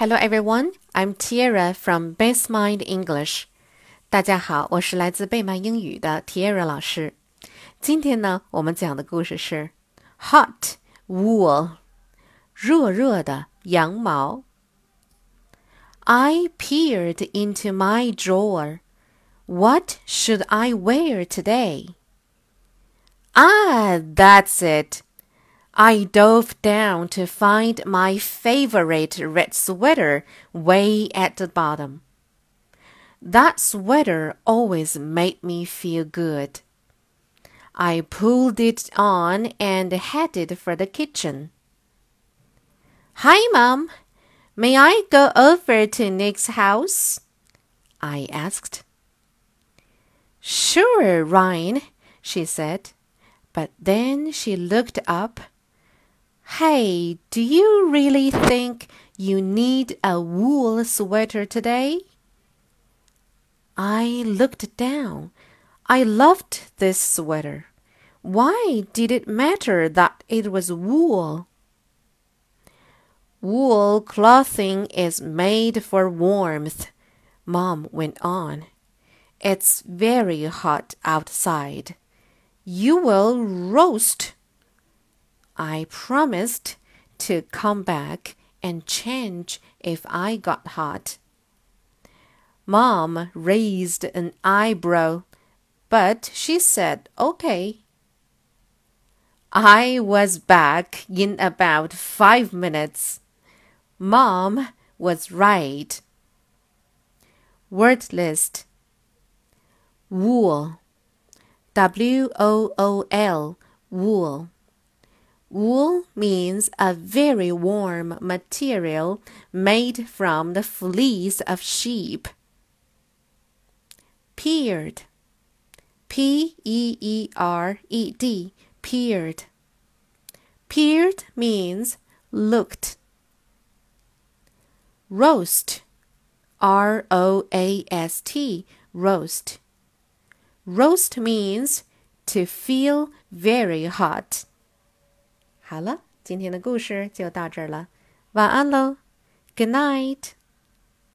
Hello everyone, I'm Tiara from Base Mind English. 大家好，我是来自贝曼英语的 Tiara 老师。今天呢，我们讲的故事是 Hot Wool，热热的羊毛。I peered into my drawer. What should I wear today? Ah, that's it. I dove down to find my favorite red sweater way at the bottom. That sweater always made me feel good. I pulled it on and headed for the kitchen. Hi, Mom. May I go over to Nick's house? I asked. Sure, Ryan, she said. But then she looked up Hey, do you really think you need a wool sweater today? I looked down. I loved this sweater. Why did it matter that it was wool? Wool clothing is made for warmth, Mom went on. It's very hot outside. You will roast I promised to come back and change if I got hot. Mom raised an eyebrow, but she said okay. I was back in about five minutes. Mom was right. Word list Wool W O O L Wool Wool means a very warm material made from the fleece of sheep. Peered. P E E R E D. Peered. Peered means looked. Roast. R O A S T. Roast. Roast means to feel very hot. 好了，今天的故事就到这儿了，晚安喽，Good night。